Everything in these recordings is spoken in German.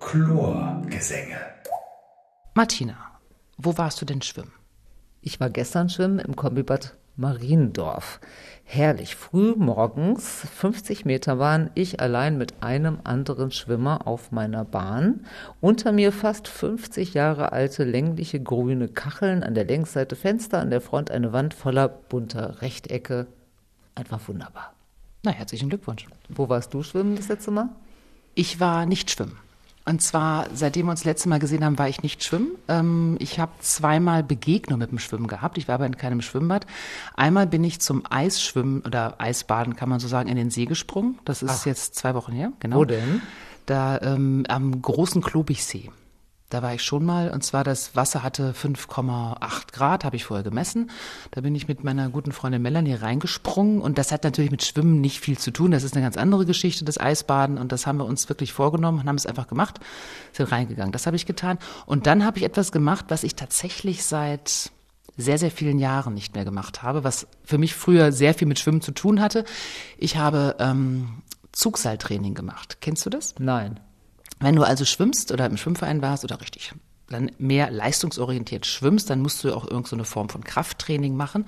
Chlorgesänge. Martina, wo warst du denn schwimmen? Ich war gestern schwimmen im Kombibad Mariendorf. Herrlich. Früh morgens, 50 Meter waren ich allein mit einem anderen Schwimmer auf meiner Bahn. Unter mir fast 50 Jahre alte längliche grüne Kacheln, an der Längsseite Fenster, an der Front eine Wand voller bunter Rechtecke. Einfach wunderbar. Na, herzlichen Glückwunsch. Wo warst du schwimmen das letzte Mal? Ich war nicht schwimmen. Und zwar, seitdem wir uns das letzte Mal gesehen haben, war ich nicht schwimmen. Ähm, ich habe zweimal Begegnung mit dem Schwimmen gehabt. Ich war aber in keinem Schwimmbad. Einmal bin ich zum Eisschwimmen oder Eisbaden, kann man so sagen, in den See gesprungen. Das ist Ach. jetzt zwei Wochen her. Genau. Wo denn? Da ähm, am großen Klobichsee. Da war ich schon mal und zwar das Wasser hatte 5,8 Grad, habe ich vorher gemessen. Da bin ich mit meiner guten Freundin Melanie reingesprungen und das hat natürlich mit Schwimmen nicht viel zu tun. Das ist eine ganz andere Geschichte, das Eisbaden und das haben wir uns wirklich vorgenommen und haben es einfach gemacht, sind reingegangen. Das habe ich getan und dann habe ich etwas gemacht, was ich tatsächlich seit sehr, sehr vielen Jahren nicht mehr gemacht habe, was für mich früher sehr viel mit Schwimmen zu tun hatte. Ich habe ähm, Zugseiltraining gemacht. Kennst du das? Nein. Wenn du also schwimmst oder im Schwimmverein warst oder richtig dann mehr leistungsorientiert schwimmst, dann musst du auch irgendeine so Form von Krafttraining machen.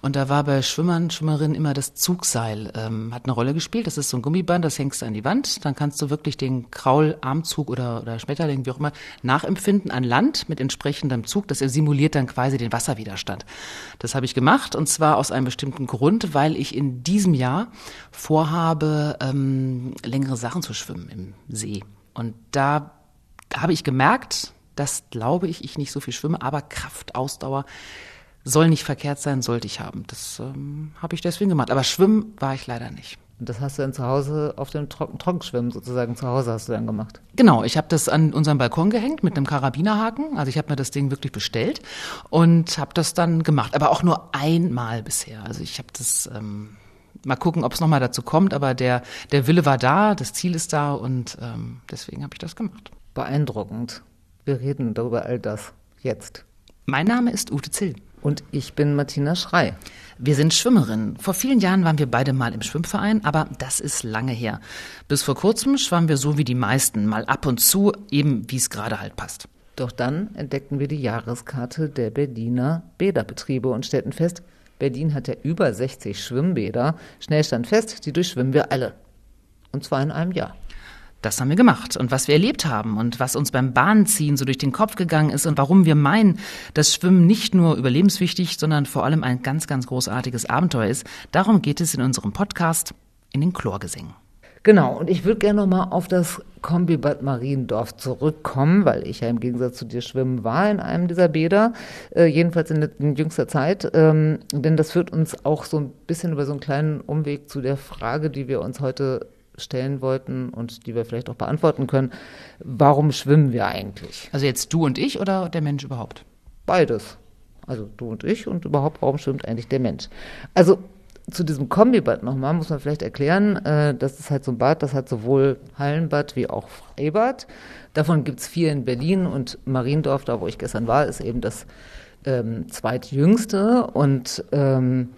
Und da war bei Schwimmern, Schwimmerinnen immer das Zugseil, ähm, hat eine Rolle gespielt. Das ist so ein Gummiband, das hängst du an die Wand. Dann kannst du wirklich den Kraularmzug oder, oder Schmetterling, wie auch immer, nachempfinden an Land mit entsprechendem Zug. Das simuliert dann quasi den Wasserwiderstand. Das habe ich gemacht und zwar aus einem bestimmten Grund, weil ich in diesem Jahr vorhabe, ähm, längere Sachen zu schwimmen im See. Und da habe ich gemerkt, dass glaube ich, ich nicht so viel schwimme, aber Kraft, Ausdauer soll nicht verkehrt sein, sollte ich haben. Das ähm, habe ich deswegen gemacht. Aber schwimmen war ich leider nicht. Und das hast du dann zu Hause auf dem Trocken Trockenschwimmen sozusagen zu Hause hast du dann gemacht? Genau, ich habe das an unserem Balkon gehängt mit einem Karabinerhaken. Also ich habe mir das Ding wirklich bestellt und habe das dann gemacht. Aber auch nur einmal bisher. Also ich habe das ähm, mal gucken, ob es nochmal dazu kommt, aber der, der Wille war da, das Ziel ist da und ähm, deswegen habe ich das gemacht. Beeindruckend. Wir reden darüber all das jetzt. Mein Name ist Ute Zill. Und ich bin Martina Schrei. Wir sind Schwimmerinnen. Vor vielen Jahren waren wir beide mal im Schwimmverein, aber das ist lange her. Bis vor kurzem schwammen wir so wie die meisten, mal ab und zu, eben wie es gerade halt passt. Doch dann entdeckten wir die Jahreskarte der Berliner Bäderbetriebe und stellten fest, Berlin hat ja über 60 Schwimmbäder. Schnell stand fest, die durchschwimmen wir alle. Und zwar in einem Jahr. Das haben wir gemacht. Und was wir erlebt haben und was uns beim Bahnziehen so durch den Kopf gegangen ist und warum wir meinen, dass Schwimmen nicht nur überlebenswichtig, sondern vor allem ein ganz, ganz großartiges Abenteuer ist, darum geht es in unserem Podcast in den Chlorgesängen. Genau, und ich würde gerne nochmal auf das Kombibad Mariendorf zurückkommen, weil ich ja im Gegensatz zu dir schwimmen war in einem dieser Bäder, äh, jedenfalls in, in, jüngster Zeit. Ähm, denn das führt uns auch so ein bisschen über so einen kleinen Umweg zu der Frage, die wir uns heute stellen wollten und die wir vielleicht auch beantworten können. Warum schwimmen wir eigentlich? Also jetzt du und ich oder der Mensch überhaupt? Beides. Also du und ich und überhaupt, warum schwimmt eigentlich der Mensch? Also zu diesem Kombibad nochmal muss man vielleicht erklären, äh, das ist halt so ein Bad, das hat sowohl Hallenbad wie auch Freibad. Davon gibt es vier in Berlin und Mariendorf, da wo ich gestern war, ist eben das ähm, zweitjüngste. Und ähm,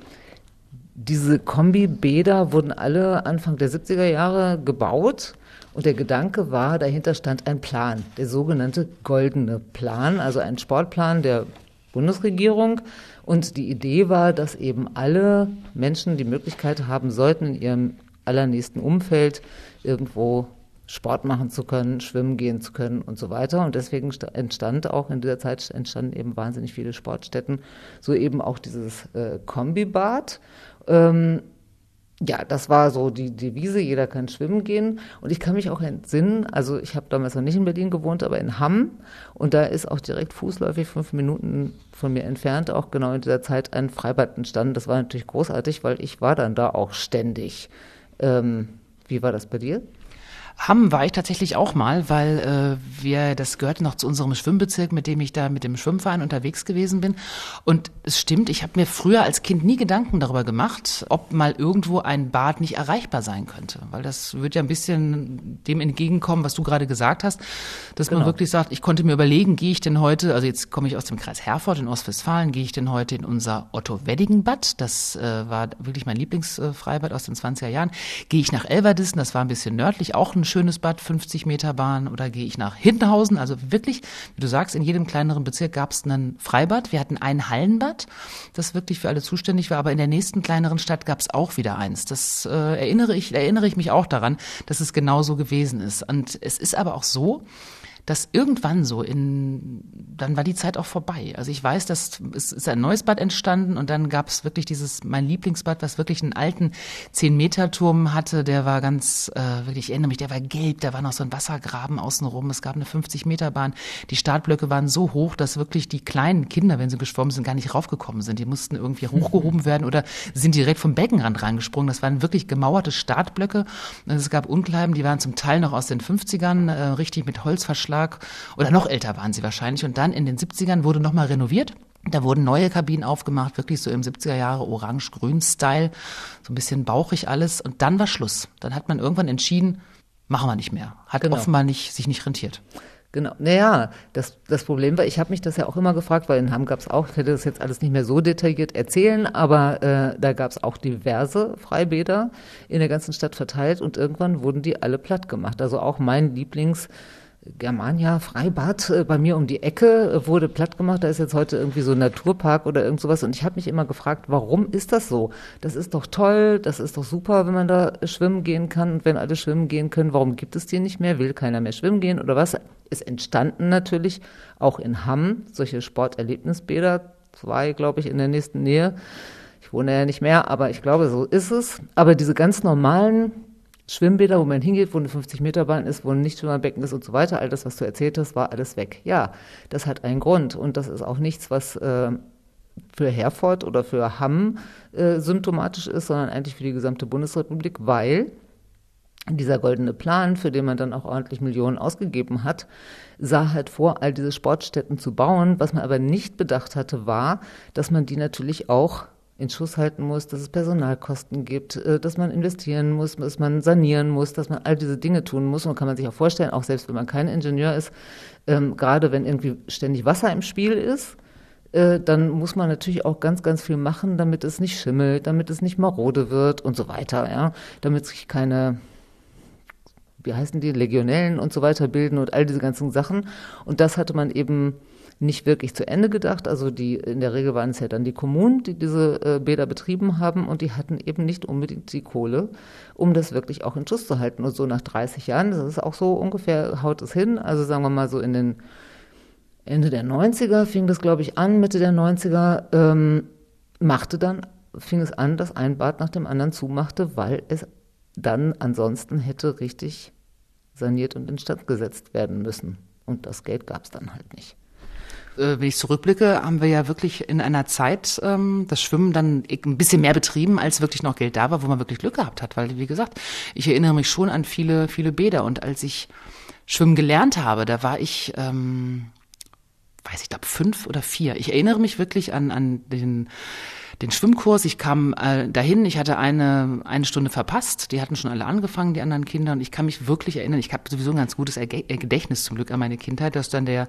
diese Kombibäder wurden alle Anfang der 70er Jahre gebaut. Und der Gedanke war, dahinter stand ein Plan, der sogenannte goldene Plan, also ein Sportplan der Bundesregierung. Und die Idee war, dass eben alle Menschen die Möglichkeit haben sollten, in ihrem allernächsten Umfeld irgendwo Sport machen zu können, schwimmen gehen zu können und so weiter. Und deswegen entstand auch in dieser Zeit entstanden eben wahnsinnig viele Sportstätten, so eben auch dieses äh, Kombibad. Ähm, ja, das war so die Devise, jeder kann schwimmen gehen. Und ich kann mich auch entsinnen, also ich habe damals noch nicht in Berlin gewohnt, aber in Hamm. Und da ist auch direkt fußläufig fünf Minuten von mir entfernt auch genau in dieser Zeit ein Freibad entstanden. Das war natürlich großartig, weil ich war dann da auch ständig. Ähm, wie war das bei dir? Hamm war ich tatsächlich auch mal, weil äh, wir, das gehörte noch zu unserem Schwimmbezirk, mit dem ich da mit dem Schwimmverein unterwegs gewesen bin. Und es stimmt, ich habe mir früher als Kind nie Gedanken darüber gemacht, ob mal irgendwo ein Bad nicht erreichbar sein könnte. Weil das wird ja ein bisschen dem entgegenkommen, was du gerade gesagt hast, dass genau. man wirklich sagt, ich konnte mir überlegen, gehe ich denn heute, also jetzt komme ich aus dem Kreis Herford in Ostwestfalen, gehe ich denn heute in unser Otto-Weddingen-Bad, das äh, war wirklich mein Lieblingsfreibad aus den 20er Jahren, gehe ich nach Elverdissen, das war ein bisschen nördlich, auch ein schönes Bad, 50 Meter Bahn oder gehe ich nach Hintenhausen? Also wirklich, wie du sagst, in jedem kleineren Bezirk gab es ein Freibad. Wir hatten ein Hallenbad, das wirklich für alle zuständig war, aber in der nächsten kleineren Stadt gab es auch wieder eins. Das äh, erinnere ich, erinnere ich mich auch daran, dass es genauso gewesen ist. Und es ist aber auch so, dass irgendwann so in, dann war die Zeit auch vorbei. Also ich weiß, dass es ist ein neues Bad entstanden und dann gab es wirklich dieses, mein Lieblingsbad, was wirklich einen alten 10-Meter-Turm hatte, der war ganz, äh, wirklich, ich erinnere mich, der war gelb, da war noch so ein Wassergraben außenrum, es gab eine 50-Meter-Bahn. Die Startblöcke waren so hoch, dass wirklich die kleinen Kinder, wenn sie geschwommen sind, gar nicht raufgekommen sind. Die mussten irgendwie hochgehoben werden oder sind direkt vom Beckenrand reingesprungen. Das waren wirklich gemauerte Startblöcke. Es gab Unkleiben, die waren zum Teil noch aus den 50ern, äh, richtig mit Holzverschlag Vorschlag oder noch älter waren sie wahrscheinlich. Und dann in den 70ern wurde nochmal renoviert. Da wurden neue Kabinen aufgemacht, wirklich so im 70er Jahre Orange-Grün-Style, so ein bisschen bauchig alles. Und dann war Schluss. Dann hat man irgendwann entschieden, machen wir nicht mehr. Hat genau. offenbar nicht, sich nicht rentiert. Genau. Naja, das, das Problem war, ich habe mich das ja auch immer gefragt, weil in Hamm gab es auch, ich hätte das jetzt alles nicht mehr so detailliert erzählen, aber äh, da gab es auch diverse Freibäder in der ganzen Stadt verteilt und irgendwann wurden die alle platt gemacht. Also auch mein Lieblings- Germania Freibad äh, bei mir um die Ecke äh, wurde platt gemacht. Da ist jetzt heute irgendwie so ein Naturpark oder irgend sowas. Und ich habe mich immer gefragt, warum ist das so? Das ist doch toll, das ist doch super, wenn man da schwimmen gehen kann und wenn alle schwimmen gehen können. Warum gibt es die nicht mehr? Will keiner mehr schwimmen gehen oder was? Ist entstanden natürlich auch in Hamm solche Sporterlebnisbäder, zwei, glaube ich, in der nächsten Nähe. Ich wohne ja nicht mehr, aber ich glaube, so ist es. Aber diese ganz normalen Schwimmbäder, wo man hingeht, wo eine 50-Meter-Bahn ist, wo ein Nichtschwimmerbecken ist und so weiter, all das, was du erzählt hast, war alles weg. Ja, das hat einen Grund und das ist auch nichts, was äh, für Herford oder für Hamm äh, symptomatisch ist, sondern eigentlich für die gesamte Bundesrepublik, weil dieser goldene Plan, für den man dann auch ordentlich Millionen ausgegeben hat, sah halt vor, all diese Sportstätten zu bauen. Was man aber nicht bedacht hatte, war, dass man die natürlich auch in Schuss halten muss, dass es Personalkosten gibt, äh, dass man investieren muss, dass man sanieren muss, dass man all diese Dinge tun muss. Und kann man sich auch vorstellen, auch selbst wenn man kein Ingenieur ist, ähm, gerade wenn irgendwie ständig Wasser im Spiel ist, äh, dann muss man natürlich auch ganz, ganz viel machen, damit es nicht schimmelt, damit es nicht marode wird und so weiter, ja, damit sich keine wie heißen die, Legionellen und so weiter bilden und all diese ganzen Sachen. Und das hatte man eben nicht wirklich zu Ende gedacht. Also die in der Regel waren es ja dann die Kommunen, die diese äh, Bäder betrieben haben und die hatten eben nicht unbedingt die Kohle, um das wirklich auch in Schuss zu halten. Und so nach 30 Jahren, das ist auch so ungefähr, haut es hin. Also sagen wir mal so in den Ende der 90er fing das, glaube ich, an, Mitte der 90er, ähm, machte dann, fing es an, dass ein Bad nach dem anderen zumachte, weil es dann ansonsten hätte richtig saniert und instand gesetzt werden müssen. Und das Geld gab es dann halt nicht. Äh, wenn ich zurückblicke, haben wir ja wirklich in einer Zeit ähm, das Schwimmen dann ein bisschen mehr betrieben, als wirklich noch Geld da war, wo man wirklich Glück gehabt hat. Weil, wie gesagt, ich erinnere mich schon an viele, viele Bäder. Und als ich Schwimmen gelernt habe, da war ich, ähm, weiß ich glaube, fünf oder vier. Ich erinnere mich wirklich an, an den den Schwimmkurs. Ich kam äh, dahin, ich hatte eine, eine Stunde verpasst. Die hatten schon alle angefangen, die anderen Kinder. Und ich kann mich wirklich erinnern, ich habe sowieso ein ganz gutes Gedächtnis zum Glück an meine Kindheit, dass dann der,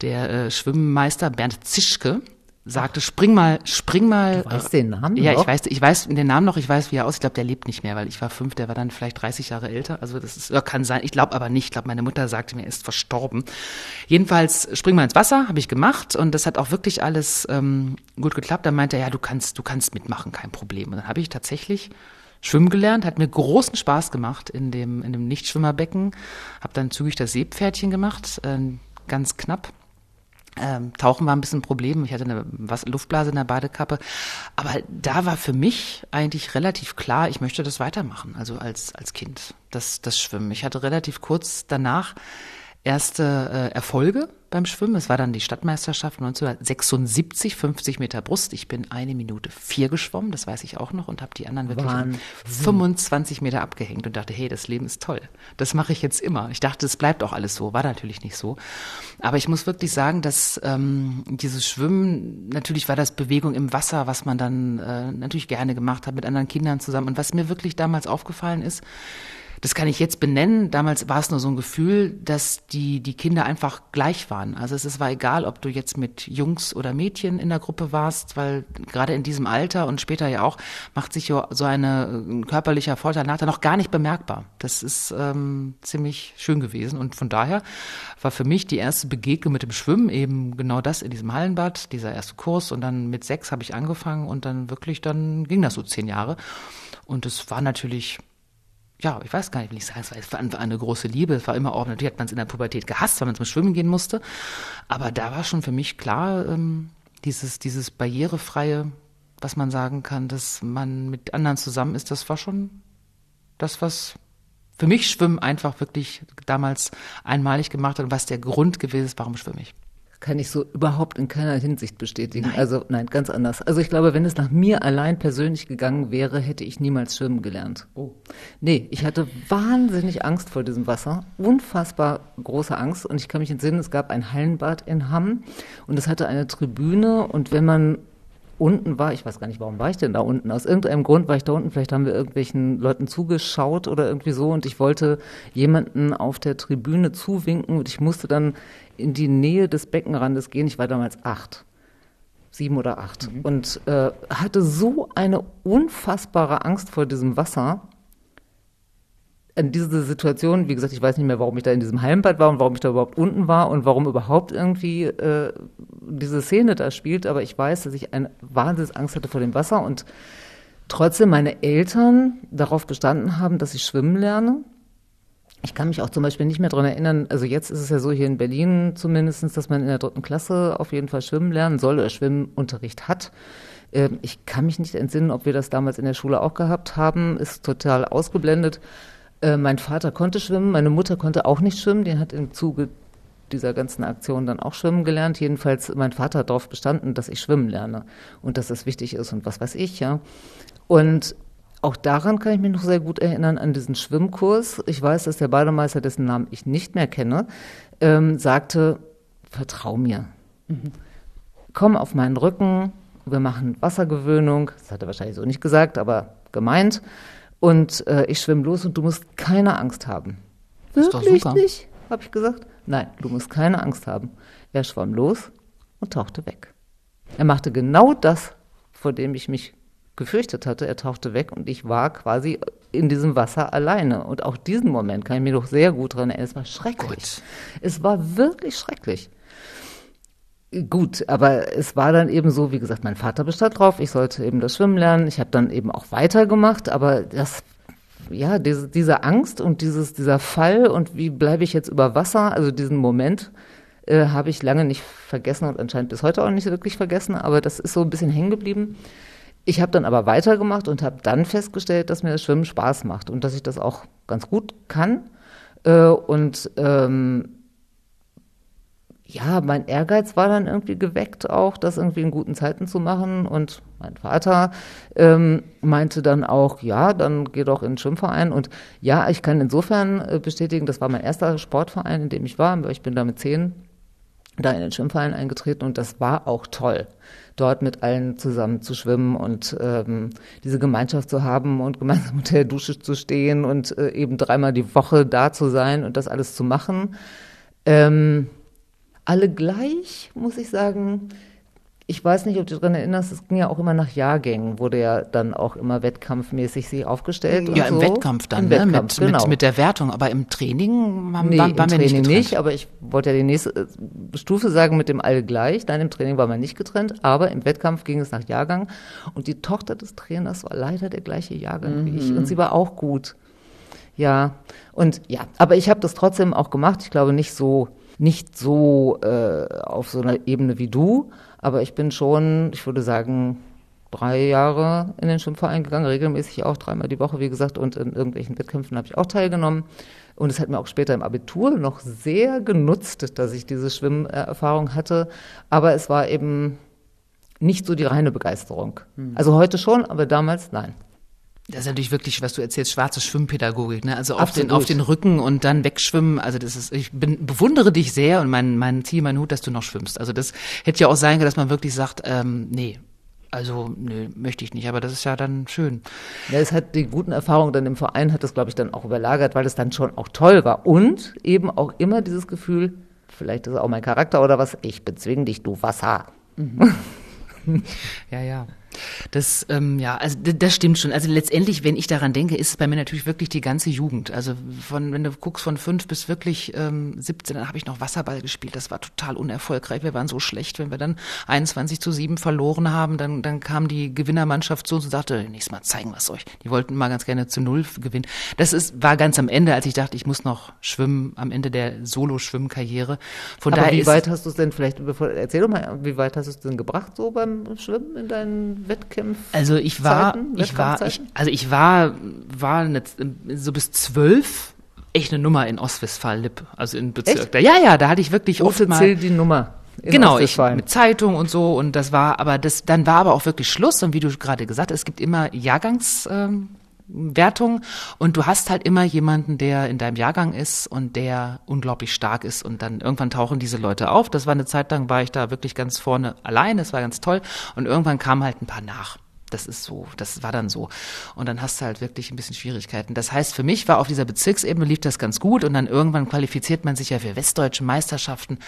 der äh, Schwimmmeister Bernd Zischke, sagte, spring mal, spring mal. Du weißt den Namen Ja, noch? ich weiß, ich weiß den Namen noch, ich weiß, wie er aussieht. Ich glaube, der lebt nicht mehr, weil ich war fünf, der war dann vielleicht 30 Jahre älter. Also das ist, kann sein. Ich glaube aber nicht. Ich glaube, meine Mutter sagte mir, er ist verstorben. Jedenfalls, spring mal ins Wasser, habe ich gemacht und das hat auch wirklich alles ähm, gut geklappt. Dann meinte er, ja, du kannst, du kannst mitmachen, kein Problem. Und dann habe ich tatsächlich schwimmen gelernt, hat mir großen Spaß gemacht in dem, in dem Nichtschwimmerbecken. Habe dann zügig das Seepferdchen gemacht, äh, ganz knapp ähm, Tauchen war ein bisschen ein Problem. Ich hatte eine Luftblase in der Badekappe. Aber da war für mich eigentlich relativ klar, ich möchte das weitermachen, also als, als Kind, das, das Schwimmen. Ich hatte relativ kurz danach erste äh, Erfolge beim Schwimmen. Es war dann die Stadtmeisterschaft 1976, 50 Meter Brust. Ich bin eine Minute vier geschwommen, das weiß ich auch noch, und habe die anderen wirklich Wahnsinn. 25 Meter abgehängt und dachte, hey, das Leben ist toll. Das mache ich jetzt immer. Ich dachte, es bleibt auch alles so. War natürlich nicht so. Aber ich muss wirklich sagen, dass ähm, dieses Schwimmen, natürlich war das Bewegung im Wasser, was man dann äh, natürlich gerne gemacht hat mit anderen Kindern zusammen. Und was mir wirklich damals aufgefallen ist, Das kann ich jetzt benennen. Damals war es nur so ein Gefühl, dass die, die Kinder einfach gleich waren. Also es war egal, ob du jetzt mit Jungs oder Mädchen in der Gruppe warst, weil gerade in diesem Alter und später ja auch macht sich so eine ein körperlicher Vorteil nachher noch gar nicht bemerkbar. Das ist ähm, ziemlich schön gewesen. Und von daher war für mich die erste Begegnung mit dem Schwimmen eben genau das in diesem Hallenbad, dieser erste Kurs. Und dann mit sechs habe ich angefangen und dann wirklich, dann ging das so zehn Jahre. Und es war natürlich ja, ich weiß gar nicht, wie ich sagen, es war eine große Liebe. Es war immer auch, natürlich hat man es in der Pubertät gehasst, weil man zum Schwimmen gehen musste. Aber da war schon für mich klar, ähm, dieses, dieses barrierefreie, was man sagen kann, dass man mit anderen zusammen ist, das war schon das, was für mich Schwimmen einfach wirklich damals einmalig gemacht hat und was der Grund gewesen ist, warum schwimme ich kann ich so überhaupt in keiner Hinsicht bestätigen. Nein. Also nein, ganz anders. Also ich glaube, wenn es nach mir allein persönlich gegangen wäre, hätte ich niemals schwimmen gelernt. Oh. Nee, ich hatte wahnsinnig Angst vor diesem Wasser. Unfassbar große Angst. Und ich kann mich entsinnen, es gab ein Hallenbad in Hamm und es hatte eine Tribüne und wenn man unten war, ich weiß gar nicht, warum war ich denn da unten? Aus irgendeinem Grund war ich da unten, vielleicht haben wir irgendwelchen Leuten zugeschaut oder irgendwie so und ich wollte jemanden auf der Tribüne zuwinken und ich musste dann in die Nähe des Beckenrandes gehen. Ich war damals acht, sieben oder acht mhm. und äh, hatte so eine unfassbare Angst vor diesem Wasser, an diese Situation, wie gesagt, ich weiß nicht mehr, warum ich da in diesem Heimbad war und warum ich da überhaupt unten war und warum überhaupt irgendwie äh, diese Szene da spielt, aber ich weiß, dass ich eine Wahnsinnsangst hatte vor dem Wasser und trotzdem meine Eltern darauf bestanden haben, dass ich schwimmen lerne. Ich kann mich auch zum Beispiel nicht mehr daran erinnern, also jetzt ist es ja so hier in Berlin zumindestens, dass man in der dritten Klasse auf jeden Fall schwimmen lernen soll oder Schwimmunterricht hat. Ähm, ich kann mich nicht entsinnen, ob wir das damals in der Schule auch gehabt haben, ist total ausgeblendet. Äh, mein Vater konnte schwimmen, meine Mutter konnte auch nicht schwimmen. Die hat im Zuge dieser ganzen Aktion dann auch schwimmen gelernt. Jedenfalls, mein Vater hat darauf bestanden, dass ich schwimmen lerne und dass das wichtig ist und was weiß ich, ja. Und auch daran kann ich mich noch sehr gut erinnern, an diesen Schwimmkurs. Ich weiß, dass der Bademeister, dessen Namen ich nicht mehr kenne, ähm, sagte, vertrau mir. Mhm. Komm auf meinen Rücken, wir machen Wassergewöhnung. Das hat er wahrscheinlich so nicht gesagt, aber gemeint und äh, ich schwimme los und du musst keine Angst haben. Wirklich nicht? Habe ich gesagt. Nein, du musst keine Angst haben. Er schwamm los und tauchte weg. Er machte genau das, vor dem ich mich gefürchtet hatte. Er tauchte weg und ich war quasi in diesem Wasser alleine. Und auch diesen Moment kann ich mir doch sehr gut dran erinnern. Es war schrecklich. Gut. Es war wirklich schrecklich. Gut, aber es war dann eben so, wie gesagt, mein Vater bestand drauf, ich sollte eben das Schwimmen lernen. Ich habe dann eben auch weitergemacht, aber das, ja, diese, diese Angst und dieses, dieser Fall und wie bleibe ich jetzt über Wasser, also diesen Moment, äh, habe ich lange nicht vergessen und anscheinend bis heute auch nicht wirklich vergessen, aber das ist so ein bisschen hängen geblieben. Ich habe dann aber weitergemacht und habe dann festgestellt, dass mir das Schwimmen Spaß macht und dass ich das auch ganz gut kann. Äh, und ähm, ja, mein Ehrgeiz war dann irgendwie geweckt, auch das irgendwie in guten Zeiten zu machen. Und mein Vater ähm, meinte dann auch, ja, dann geh doch in den Schwimmverein. Und ja, ich kann insofern äh, bestätigen, das war mein erster Sportverein, in dem ich war. Ich bin da mit zehn da in den Schwimmverein eingetreten und das war auch toll, dort mit allen zusammen zu schwimmen und ähm, diese Gemeinschaft zu haben und gemeinsam unter der Dusche zu stehen und äh, eben dreimal die Woche da zu sein und das alles zu machen. Ähm, alle gleich, muss ich sagen. Ich weiß nicht, ob du daran erinnerst, es ging ja auch immer nach Jahrgängen, wurde ja dann auch immer wettkampfmäßig sich aufgestellt. Ja, im so. Wettkampf dann, Im ne? Wettkampf, mit, genau. mit, mit, der Wertung. Aber im Training haben, nee, waren, waren im wir Training nicht, nicht, aber ich wollte ja die nächste äh, Stufe sagen mit dem alle gleich. Nein, im Training war man nicht getrennt, aber im Wettkampf ging es nach Jahrgang. Und die Tochter des Trainers war leider der gleiche Jahrgang mhm. wie ich und sie war auch gut. Ja, und ja, aber ich habe das trotzdem auch gemacht. Ich glaube nicht so nicht so äh, auf so einer Ebene wie du, aber ich bin schon, ich würde sagen, drei Jahre in den Schwimmverein gegangen, regelmäßig auch dreimal die Woche, wie gesagt, und in irgendwelchen Wettkämpfen habe ich auch teilgenommen. Und es hat mir auch später im Abitur noch sehr genutzt, dass ich diese Schwimmerfahrung hatte. Aber es war eben nicht so die reine Begeisterung. Mhm. Also heute schon, aber damals nein. Das ist natürlich wirklich, was du erzählst, schwarze Schwimmpädagogik, ne? Also auf den, auf den Rücken und dann wegschwimmen. Also das ist, ich bin, bewundere dich sehr und mein, mein Ziel, mein Hut, dass du noch schwimmst. Also das hätte ja auch sein können, dass man wirklich sagt, ähm, nee, Also, nö, möchte ich nicht, aber das ist ja dann schön. Ja, es hat die guten Erfahrungen dann im Verein, hat das, glaube ich, dann auch überlagert, weil es dann schon auch toll war. Und eben auch immer dieses Gefühl, vielleicht ist es auch mein Charakter oder was, ich bezwing dich, du Wasser. Mhm. ja, ja. Das, ähm, ja, also das stimmt schon. Also letztendlich, wenn ich daran denke, ist es bei mir natürlich wirklich die ganze Jugend. Also von, wenn du guckst von fünf bis wirklich ähm, 17, dann habe ich noch Wasserball gespielt. Das war total unerfolgreich. Wir waren so schlecht, wenn wir dann 21 zu 7 verloren haben, dann, dann kam die Gewinnermannschaft zu uns und sagte, nächstes Mal zeigen wir es euch. Die wollten mal ganz gerne zu null gewinnen. Das ist, war ganz am Ende, als ich dachte, ich muss noch schwimmen, am Ende der Solo-Schwimmkarriere. Von Aber daher wie weit hast du es denn vielleicht, bevor, erzähl doch mal, wie weit hast du es denn gebracht so beim Schwimmen in deinen Wettkämpfen? Also ich war, ich war, ich, also ich war, war eine, so bis zwölf echt eine Nummer in Ostwestfalen-Lipp, also in Bezirk. Da, ja, ja, da hatte ich wirklich oft mal. die Nummer. genau, ich mit Zeitung und so und das war, aber das, dann war aber auch wirklich Schluss und wie du gerade gesagt hast, es gibt immer Jahrgangs, ähm, Wertung und du hast halt immer jemanden, der in deinem Jahrgang ist und der unglaublich stark ist und dann irgendwann tauchen diese Leute auf. Das war eine Zeit lang, war ich da wirklich ganz vorne allein, das war ganz toll und irgendwann kamen halt ein paar nach. Das ist so, das war dann so. Und dann hast du halt wirklich ein bisschen Schwierigkeiten. Das heißt, für mich war auf dieser Bezirksebene lief das ganz gut und dann irgendwann qualifiziert man sich ja für westdeutsche Meisterschaften.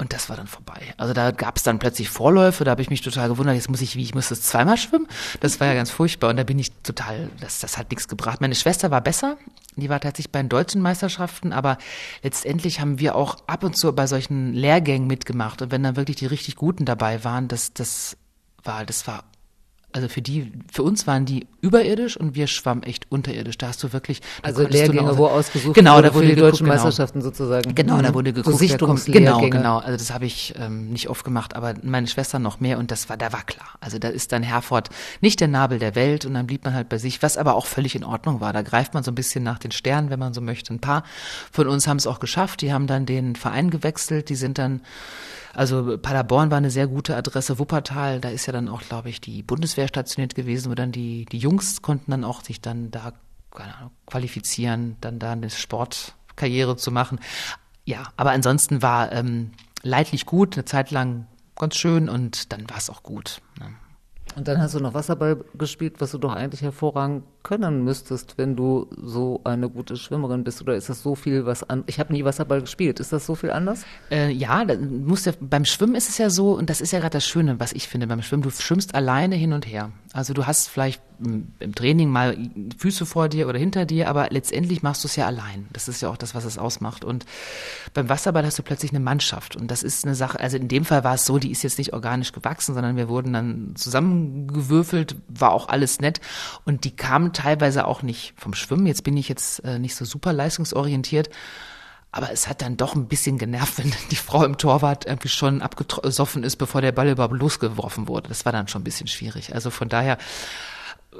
Und das war dann vorbei. Also da gab es dann plötzlich Vorläufe, da habe ich mich total gewundert, jetzt muss ich, wie, ich muss das zweimal schwimmen. Das war ja ganz furchtbar und da bin ich total, das, das hat nichts gebracht. Meine Schwester war besser, die war tatsächlich bei den deutschen Meisterschaften, aber letztendlich haben wir auch ab und zu bei solchen Lehrgängen mitgemacht und wenn dann wirklich die richtig Guten dabei waren, das, das war, das war also für die, für uns waren die überirdisch und wir schwammen echt unterirdisch. Da hast du wirklich, also Lehrgänge, wo ausgesucht genau, wurde da wurde für die geguckt, deutschen genau. Meisterschaften sozusagen. Genau, mhm. da wurde geguckt, so Sichtungslehrgänge. genau, genau. Also das habe ich ähm, nicht oft gemacht, aber meine Schwester noch mehr und das war, da war klar. Also da ist dann Herford nicht der Nabel der Welt und dann blieb man halt bei sich, was aber auch völlig in Ordnung war. Da greift man so ein bisschen nach den Sternen, wenn man so möchte. Ein paar von uns haben es auch geschafft. Die haben dann den Verein gewechselt. Die sind dann also Paderborn war eine sehr gute Adresse. Wuppertal, da ist ja dann auch, glaube ich, die Bundeswehr stationiert gewesen, wo dann die, die Jungs konnten dann auch sich dann da Ahnung, qualifizieren, dann da eine Sportkarriere zu machen. Ja, aber ansonsten war ähm, leidlich gut, eine Zeit lang ganz schön und dann war es auch gut. Ne? Und dann hast du noch Wasserball gespielt, was du doch eigentlich hervorragend können müsstest, wenn du so eine gute Schwimmerin bist. Oder ist das so viel was an? Ich habe nie Wasserball gespielt. Ist das so viel anders? Äh, ja, muss ja, beim Schwimmen ist es ja so, und das ist ja gerade das Schöne, was ich finde beim Schwimmen. Du schwimmst alleine hin und her. Also du hast vielleicht im Training mal Füße vor dir oder hinter dir, aber letztendlich machst du es ja allein. Das ist ja auch das, was es ausmacht. Und beim Wasserball hast du plötzlich eine Mannschaft. Und das ist eine Sache, also in dem Fall war es so, die ist jetzt nicht organisch gewachsen, sondern wir wurden dann zusammengewürfelt, war auch alles nett. Und die kamen teilweise auch nicht vom Schwimmen. Jetzt bin ich jetzt äh, nicht so super leistungsorientiert. Aber es hat dann doch ein bisschen genervt, wenn die Frau im Torwart irgendwie schon abgesoffen ist, bevor der Ball überhaupt losgeworfen wurde. Das war dann schon ein bisschen schwierig. Also von daher,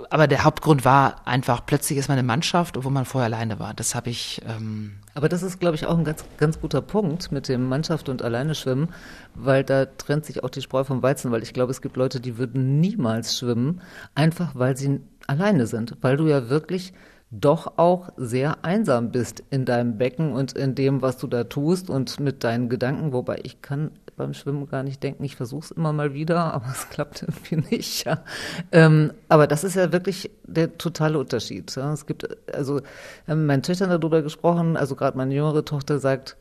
aber der Hauptgrund war einfach, plötzlich ist man eine Mannschaft, obwohl man vorher alleine war. Das habe ich. Ähm aber das ist, glaube ich, auch ein ganz, ganz guter Punkt mit dem Mannschaft und alleine schwimmen, weil da trennt sich auch die Spreu vom Weizen, weil ich glaube, es gibt Leute, die würden niemals schwimmen, einfach weil sie alleine sind, weil du ja wirklich doch auch sehr einsam bist in deinem Becken und in dem, was du da tust und mit deinen Gedanken, wobei ich kann beim Schwimmen gar nicht denken, ich versuche es immer mal wieder, aber es klappt irgendwie nicht. Ja. Ähm, aber das ist ja wirklich der totale Unterschied. Ja. Es gibt, also haben meine Töchtern darüber gesprochen, also gerade meine jüngere Tochter sagt,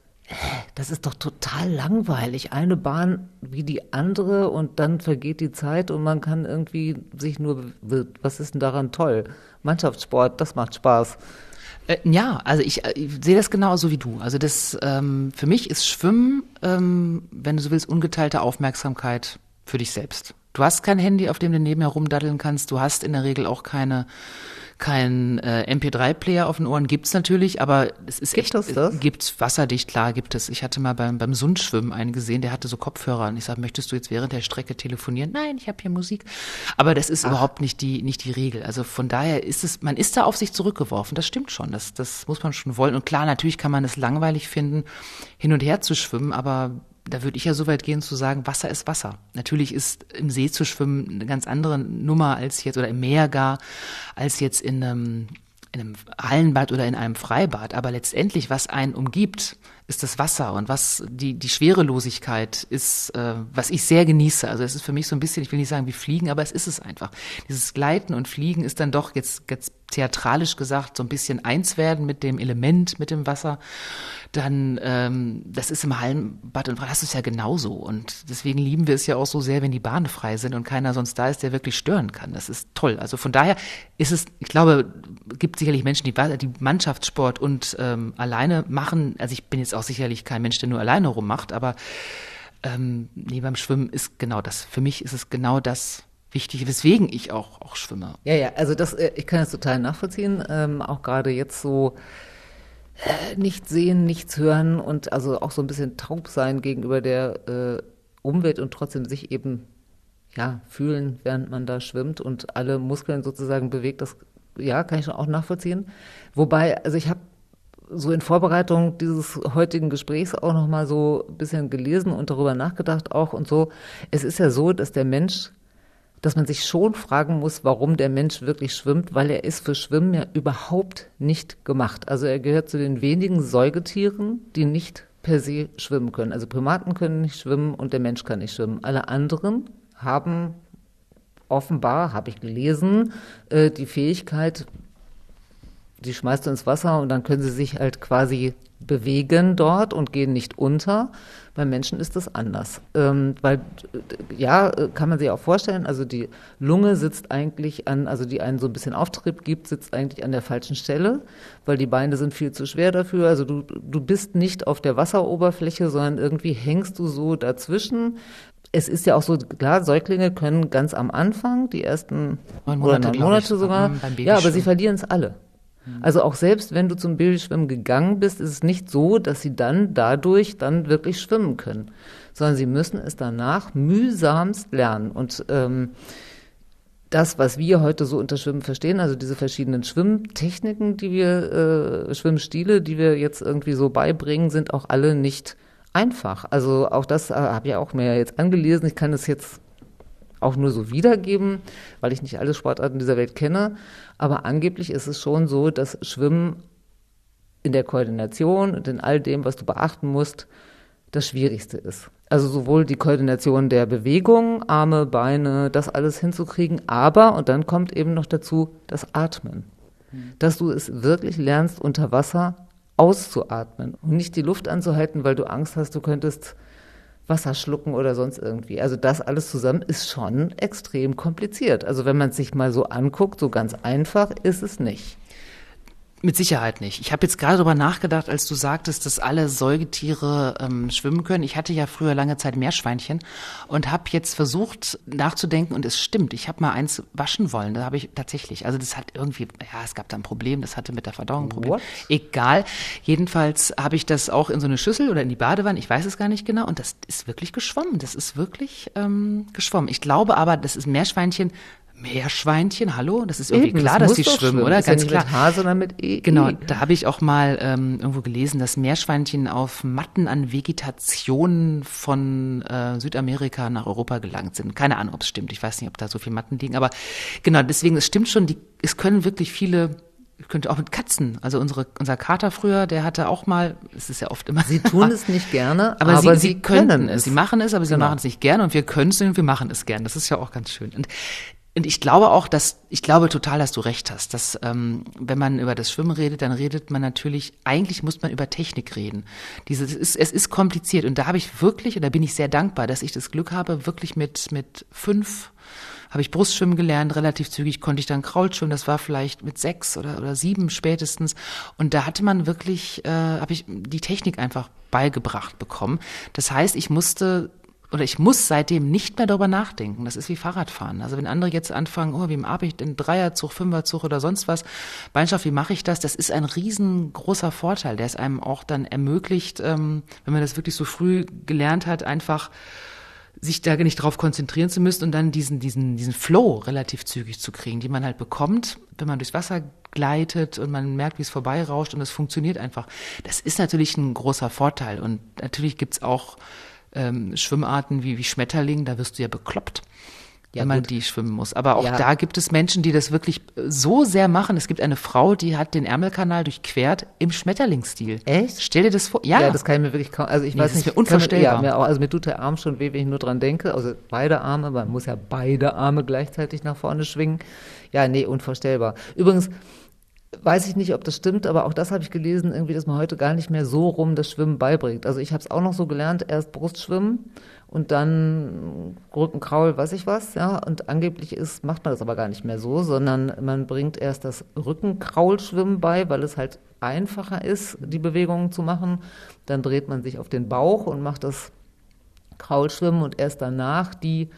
das ist doch total langweilig. Eine Bahn wie die andere und dann vergeht die Zeit und man kann irgendwie sich nur, was ist denn daran toll? Mannschaftssport, das macht Spaß. Äh, ja, also ich, äh, ich sehe das genauso wie du. Also das ähm, für mich ist Schwimmen, ähm, wenn du so willst, ungeteilte Aufmerksamkeit für dich selbst. Du hast kein Handy, auf dem du nebenher rumdaddeln kannst. Du hast in der Regel auch keine kein äh, MP3-Player auf den Ohren gibt's natürlich, aber es ist gibt echt, es das? gibt's wasserdicht, klar gibt es. Ich hatte mal beim beim Sundschwimmen einen gesehen, der hatte so Kopfhörer und ich sage, möchtest du jetzt während der Strecke telefonieren? Nein, ich habe hier Musik. Aber das ist Ach. überhaupt nicht die nicht die Regel. Also von daher ist es, man ist da auf sich zurückgeworfen. Das stimmt schon. Das das muss man schon wollen. Und klar, natürlich kann man es langweilig finden, hin und her zu schwimmen, aber da würde ich ja so weit gehen zu sagen, Wasser ist Wasser. Natürlich ist im See zu schwimmen eine ganz andere Nummer als jetzt, oder im Meer gar, als jetzt in einem in einem Hallenbad oder in einem Freibad, aber letztendlich, was einen umgibt, ist das Wasser und was die, die Schwerelosigkeit ist, äh, was ich sehr genieße. Also es ist für mich so ein bisschen, ich will nicht sagen wie Fliegen, aber es ist es einfach. Dieses Gleiten und Fliegen ist dann doch jetzt, jetzt theatralisch gesagt so ein bisschen eins werden mit dem Element, mit dem Wasser. Dann, ähm, das ist im Hallenbad und das ist ja genauso. Und deswegen lieben wir es ja auch so sehr, wenn die Bahnen frei sind und keiner sonst da ist, der wirklich stören kann. Das ist toll. Also von daher ist es, ich glaube, gibt sicherlich Menschen, die, die Mannschaftssport und ähm, alleine machen. Also ich bin jetzt auch sicherlich kein Mensch, der nur alleine rummacht, aber ähm, nee, beim Schwimmen ist genau das. Für mich ist es genau das wichtig, weswegen ich auch, auch schwimme. Ja, ja, also das, äh, ich kann das total nachvollziehen. Ähm, auch gerade jetzt so äh, nichts sehen, nichts hören und also auch so ein bisschen taub sein gegenüber der äh, Umwelt und trotzdem sich eben ja fühlen, während man da schwimmt und alle Muskeln sozusagen bewegt. Das ja, kann ich schon auch nachvollziehen. Wobei, also ich habe so in Vorbereitung dieses heutigen Gesprächs auch noch mal so ein bisschen gelesen und darüber nachgedacht auch und so. Es ist ja so, dass der Mensch, dass man sich schon fragen muss, warum der Mensch wirklich schwimmt, weil er ist für Schwimmen ja überhaupt nicht gemacht. Also er gehört zu den wenigen Säugetieren, die nicht per se schwimmen können. Also Primaten können nicht schwimmen und der Mensch kann nicht schwimmen. Alle anderen haben offenbar, habe ich gelesen, äh, die Fähigkeit, die schmeißt du ins Wasser und dann können sie sich halt quasi bewegen dort und gehen nicht unter. Beim Menschen ist das anders. Ähm, weil, ja, kann man sich auch vorstellen, also die Lunge sitzt eigentlich an, also die einen so ein bisschen Auftrieb gibt, sitzt eigentlich an der falschen Stelle, weil die Beine sind viel zu schwer dafür. Also du, du bist nicht auf der Wasseroberfläche, sondern irgendwie hängst du so dazwischen. Es ist ja auch so, klar, Säuglinge können ganz am Anfang, die ersten neun Monate, Monate, Monate sogar, ja, aber sie verlieren es alle. Also auch selbst wenn du zum Babyschwimmen gegangen bist, ist es nicht so, dass sie dann dadurch dann wirklich schwimmen können, sondern sie müssen es danach mühsamst lernen. Und ähm, das, was wir heute so unter Schwimmen verstehen, also diese verschiedenen Schwimmtechniken, die wir, äh, Schwimmstile, die wir jetzt irgendwie so beibringen, sind auch alle nicht einfach. Also auch das äh, habe ich auch mir jetzt angelesen. Ich kann es jetzt auch nur so wiedergeben, weil ich nicht alle Sportarten dieser Welt kenne. Aber angeblich ist es schon so, dass Schwimmen in der Koordination und in all dem, was du beachten musst, das Schwierigste ist. Also sowohl die Koordination der Bewegung, Arme, Beine, das alles hinzukriegen, aber, und dann kommt eben noch dazu, das Atmen. Dass du es wirklich lernst, unter Wasser auszuatmen und nicht die Luft anzuhalten, weil du Angst hast, du könntest Wasser schlucken oder sonst irgendwie. Also das alles zusammen ist schon extrem kompliziert. Also wenn man es sich mal so anguckt, so ganz einfach ist es nicht. Mit Sicherheit nicht. Ich habe jetzt gerade darüber nachgedacht, als du sagtest, dass alle Säugetiere ähm, schwimmen können. Ich hatte ja früher lange Zeit Meerschweinchen und habe jetzt versucht nachzudenken und es stimmt. Ich habe mal eins waschen wollen. Da habe ich tatsächlich. Also das hat irgendwie, ja, es gab da ein Problem. Das hatte mit der Verdauung ein Problem. What? Egal. Jedenfalls habe ich das auch in so eine Schüssel oder in die Badewanne. Ich weiß es gar nicht genau. Und das ist wirklich geschwommen. Das ist wirklich ähm, geschwommen. Ich glaube aber, das ist Meerschweinchen Meerschweinchen, hallo? Das ist irgendwie Eben, klar, das dass sie schwimmen, schwimmen, oder? Ist Ganz ja klar. Mit H, sondern mit E. Genau, da habe ich auch mal ähm, irgendwo gelesen, dass Meerschweinchen auf Matten an Vegetation von äh, Südamerika nach Europa gelangt sind. Keine Ahnung, ob es stimmt. Ich weiß nicht, ob da so viele Matten liegen, aber genau, deswegen, es stimmt schon, die, es können wirklich viele könnte auch mit Katzen. Also unsere, unser Kater früher, der hatte auch mal, es ist ja oft immer. Sie tun es nicht gerne, aber, aber sie, sie, können es. Sie machen es, aber sie genau. machen es nicht gerne und wir können es und wir machen es gern. Das ist ja auch ganz schön. Und und ich glaube auch, dass ich glaube total, dass du recht hast, dass ähm, wenn man über das Schwimmen redet, dann redet man natürlich. Eigentlich muss man über Technik reden. Dieses ist, es ist kompliziert und da habe ich wirklich und da bin ich sehr dankbar, dass ich das Glück habe, wirklich mit mit fünf habe ich Brustschwimmen gelernt, relativ zügig konnte ich dann Kraulschwimmen, das war vielleicht mit sechs oder, oder sieben spätestens. Und da hatte man wirklich, äh, habe ich die Technik einfach beigebracht bekommen. Das heißt, ich musste oder ich muss seitdem nicht mehr darüber nachdenken. Das ist wie Fahrradfahren. Also wenn andere jetzt anfangen, oh, wie habe ich den Dreierzug, Fünferzug oder sonst was, Beinschaft, wie mache ich das? Das ist ein riesengroßer Vorteil, der es einem auch dann ermöglicht, ähm, wenn man das wirklich so früh gelernt hat, einfach sich da nicht drauf konzentrieren zu müssen und dann diesen, diesen, diesen Flow relativ zügig zu kriegen, die man halt bekommt, wenn man durchs Wasser gleitet und man merkt, wie es vorbeirauscht und es funktioniert einfach. Das ist natürlich ein großer Vorteil und natürlich gibt's auch ähm, Schwimmarten wie, wie Schmetterling, da wirst du ja bekloppt. ja, wenn man gut. die schwimmen muss. Aber auch ja. da gibt es Menschen, die das wirklich so sehr machen. Es gibt eine Frau, die hat den Ärmelkanal durchquert im Schmetterlingsstil. Echt? Stell dir das vor. Ja, ja das kann ich mir wirklich kaum. Also ich nee, weiß nicht, mir unvorstellbar. Mir, ja, mir auch, also mir tut der Arm schon weh, wenn ich nur dran denke. Also beide Arme, man muss ja beide Arme gleichzeitig nach vorne schwingen. Ja, nee, unvorstellbar. Übrigens, weiß ich nicht, ob das stimmt, aber auch das habe ich gelesen, irgendwie, dass man heute gar nicht mehr so rum das Schwimmen beibringt. Also ich habe es auch noch so gelernt, erst Brustschwimmen und dann Rückenkraul, weiß ich was, ja. Und angeblich ist, macht man das aber gar nicht mehr so, sondern man bringt erst das Rückenkraulschwimmen bei, weil es halt einfacher ist, die Bewegungen zu machen. Dann dreht man sich auf den Bauch und macht das Kraulschwimmen und erst danach die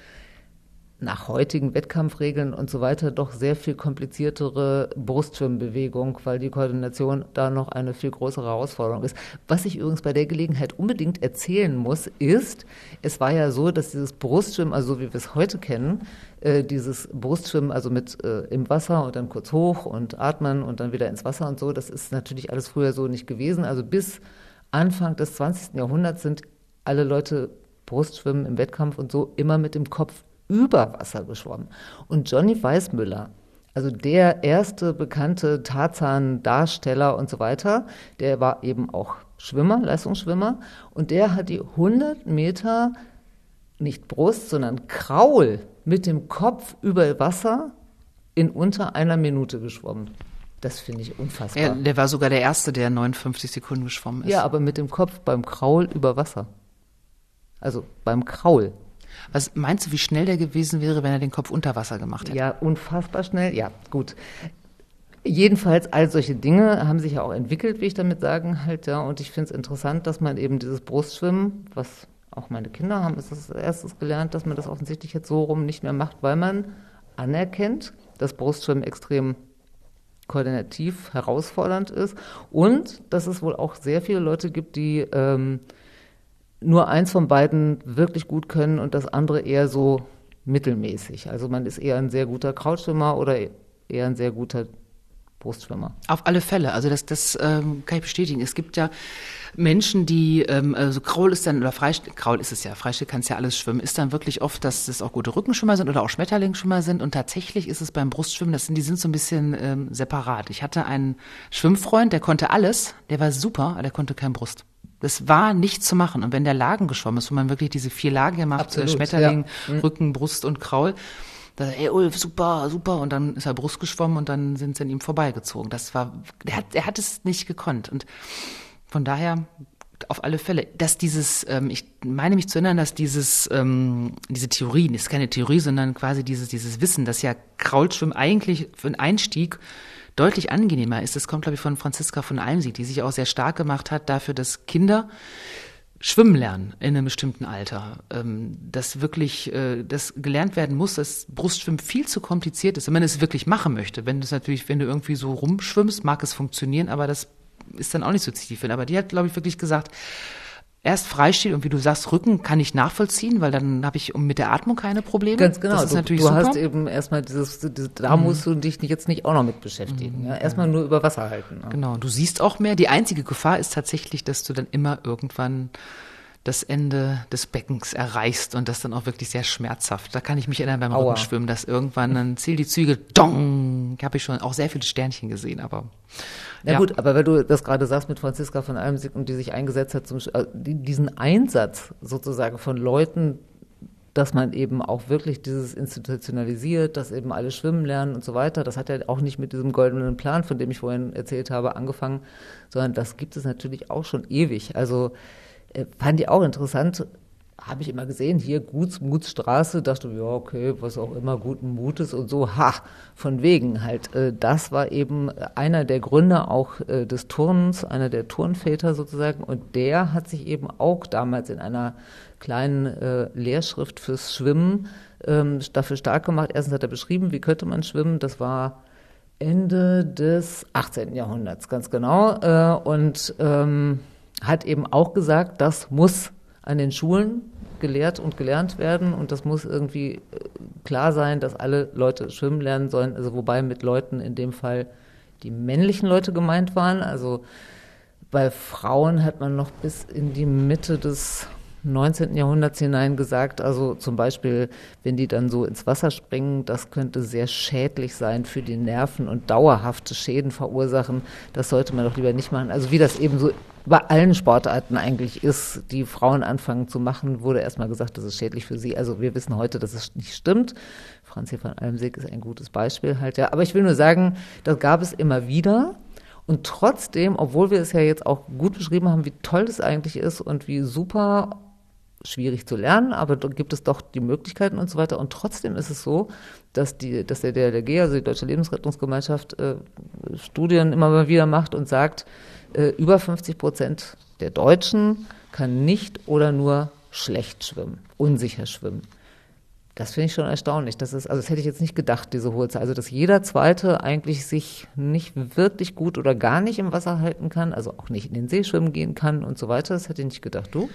nach heutigen Wettkampfregeln und so weiter doch sehr viel kompliziertere Brustschwimmbewegung, weil die Koordination da noch eine viel größere Herausforderung ist. Was ich übrigens bei der Gelegenheit unbedingt erzählen muss, ist, es war ja so, dass dieses Brustschwimmen, also so wie wir es heute kennen, äh, dieses Brustschwimmen, also mit äh, im Wasser und dann kurz hoch und atmen und dann wieder ins Wasser und so, das ist natürlich alles früher so nicht gewesen. Also bis Anfang des 20. Jahrhunderts sind alle Leute Brustschwimmen im Wettkampf und so immer mit dem Kopf über Wasser geschwommen. Und Johnny Weissmüller, also der erste bekannte Tarzan-Darsteller und so weiter, der war eben auch Schwimmer, Leistungsschwimmer, und der hat die 100 Meter nicht Brust, sondern Kraul mit dem Kopf über Wasser in unter einer Minute geschwommen. Das finde ich unfassbar. Er, der war sogar der Erste, der 59 Sekunden geschwommen ist. Ja, aber mit dem Kopf beim Kraul über Wasser. Also beim Kraul. Was meinst du, wie schnell der gewesen wäre, wenn er den Kopf unter Wasser gemacht hätte? Ja, unfassbar schnell. Ja, gut. Jedenfalls, all solche Dinge haben sich ja auch entwickelt, wie ich damit sagen halt, ja. Und ich finde es interessant, dass man eben dieses Brustschwimmen, was auch meine Kinder haben, ist das erstes gelernt, dass man das offensichtlich jetzt so rum nicht mehr macht, weil man anerkennt, dass Brustschwimmen extrem koordinativ herausfordernd ist und dass es wohl auch sehr viele Leute gibt, die ähm, nur eins von beiden wirklich gut können und das andere eher so mittelmäßig. Also man ist eher ein sehr guter Krautschwimmer oder eher ein sehr guter Brustschwimmer. Auf alle Fälle. Also das, das ähm, kann ich bestätigen. Es gibt ja Menschen, die, ähm, also Kraul ist dann, oder Freistil, Kraul ist es ja, Freistil kannst ja alles schwimmen, ist dann wirklich oft, dass es auch gute Rückenschwimmer sind oder auch Schmetterlingsschwimmer sind. Und tatsächlich ist es beim Brustschwimmen, das sind, die sind so ein bisschen ähm, separat. Ich hatte einen Schwimmfreund, der konnte alles, der war super, aber der konnte kein Brust. Das war nicht zu machen. Und wenn der Lagen geschwommen ist, wo man wirklich diese vier Lagen gemacht, Absolut, Schmetterling, ja. Mhm. Rücken, Brust und Kraul, da, ey Ulf, super, super. Und dann ist er Brust geschwommen und dann sind sie an ihm vorbeigezogen. Das war, er hat, er hat es nicht gekonnt. Und von daher, auf alle Fälle, dass dieses, ähm, ich meine mich zu erinnern, dass dieses, ähm, diese Theorie, das ist keine Theorie, sondern quasi dieses, dieses Wissen, dass ja Kraulschwimmen eigentlich für einen Einstieg deutlich angenehmer ist. Das kommt, glaube ich, von Franziska von Almsieg, die sich auch sehr stark gemacht hat dafür, dass Kinder schwimmen lernen in einem bestimmten Alter. Ähm, dass wirklich äh, das gelernt werden muss, dass Brustschwimmen viel zu kompliziert ist, wenn man es wirklich machen möchte. Wenn du es natürlich, wenn du irgendwie so rumschwimmst, mag es funktionieren, aber das ist dann auch nicht so zielführend. Aber die hat, glaube ich, wirklich gesagt, erst Freistil und wie du sagst, Rücken kann ich nachvollziehen, weil dann habe ich mit der Atmung keine Probleme. Ganz genau. Das ist du, natürlich du super. hast eben erstmal dieses, dieses da mhm. musst du dich jetzt nicht auch noch mit beschäftigen. Mhm. Ja, erstmal nur über Wasser halten. Ja. Genau. Du siehst auch mehr. Die einzige Gefahr ist tatsächlich, dass du dann immer irgendwann das Ende des Beckens erreichst und das dann auch wirklich sehr schmerzhaft. Da kann ich mich erinnern beim Aua. Rückenschwimmen, dass irgendwann dann zählt die Züge, dong, habe ich schon auch sehr viele Sternchen gesehen, aber. Na ja. gut, aber wenn du das gerade sagst mit Franziska von Almsig und die sich eingesetzt hat, zum, äh, diesen Einsatz sozusagen von Leuten, dass man eben auch wirklich dieses institutionalisiert, dass eben alle schwimmen lernen und so weiter. Das hat ja auch nicht mit diesem goldenen Plan, von dem ich vorhin erzählt habe, angefangen, sondern das gibt es natürlich auch schon ewig. Also fand ich auch interessant, habe ich immer gesehen, hier Guts, Mutsstraße, dachte, ja, okay, was auch immer, guten Mutes und so, ha, von wegen halt. Äh, das war eben einer der Gründe auch äh, des Turnens, einer der Turnväter sozusagen, und der hat sich eben auch damals in einer kleinen äh, Lehrschrift fürs Schwimmen ähm, dafür stark gemacht. Erstens hat er beschrieben, wie könnte man schwimmen, das war Ende des 18. Jahrhunderts, ganz genau, äh, und ähm, hat eben auch gesagt, das muss an den Schulen gelehrt und gelernt werden und das muss irgendwie äh, klar sein, dass alle Leute schwimmen lernen sollen, also wobei mit Leuten in dem Fall die männlichen Leute gemeint waren, also bei Frauen hat man noch bis in die Mitte des 19. Jahrhunderts hinein gesagt, also zum Beispiel, wenn die dann so ins Wasser springen, das könnte sehr schädlich sein für die Nerven und dauerhafte Schäden verursachen. Das sollte man doch lieber nicht machen. Also wie das eben so bei allen Sportarten eigentlich ist, die Frauen anfangen zu machen, wurde erstmal gesagt, das ist schädlich für sie. Also wir wissen heute, dass es nicht stimmt. Franz hier von Almsig ist ein gutes Beispiel halt, ja. Aber ich will nur sagen, das gab es immer wieder. Und trotzdem, obwohl wir es ja jetzt auch gut beschrieben haben, wie toll das eigentlich ist und wie super schwierig zu lernen, aber da gibt es doch die Möglichkeiten und so weiter. Und trotzdem ist es so, dass, die, dass der DLRG, also die Deutsche Lebensrettungsgemeinschaft, äh, Studien immer mal wieder macht und sagt, äh, über 50 Prozent der Deutschen kann nicht oder nur schlecht schwimmen, unsicher schwimmen. Das finde ich schon erstaunlich. Das ist, also das hätte ich jetzt nicht gedacht, diese hohe Zahl. Also, dass jeder Zweite eigentlich sich nicht wirklich gut oder gar nicht im Wasser halten kann, also auch nicht in den See schwimmen gehen kann und so weiter. Das hätte ich nicht gedacht. Du?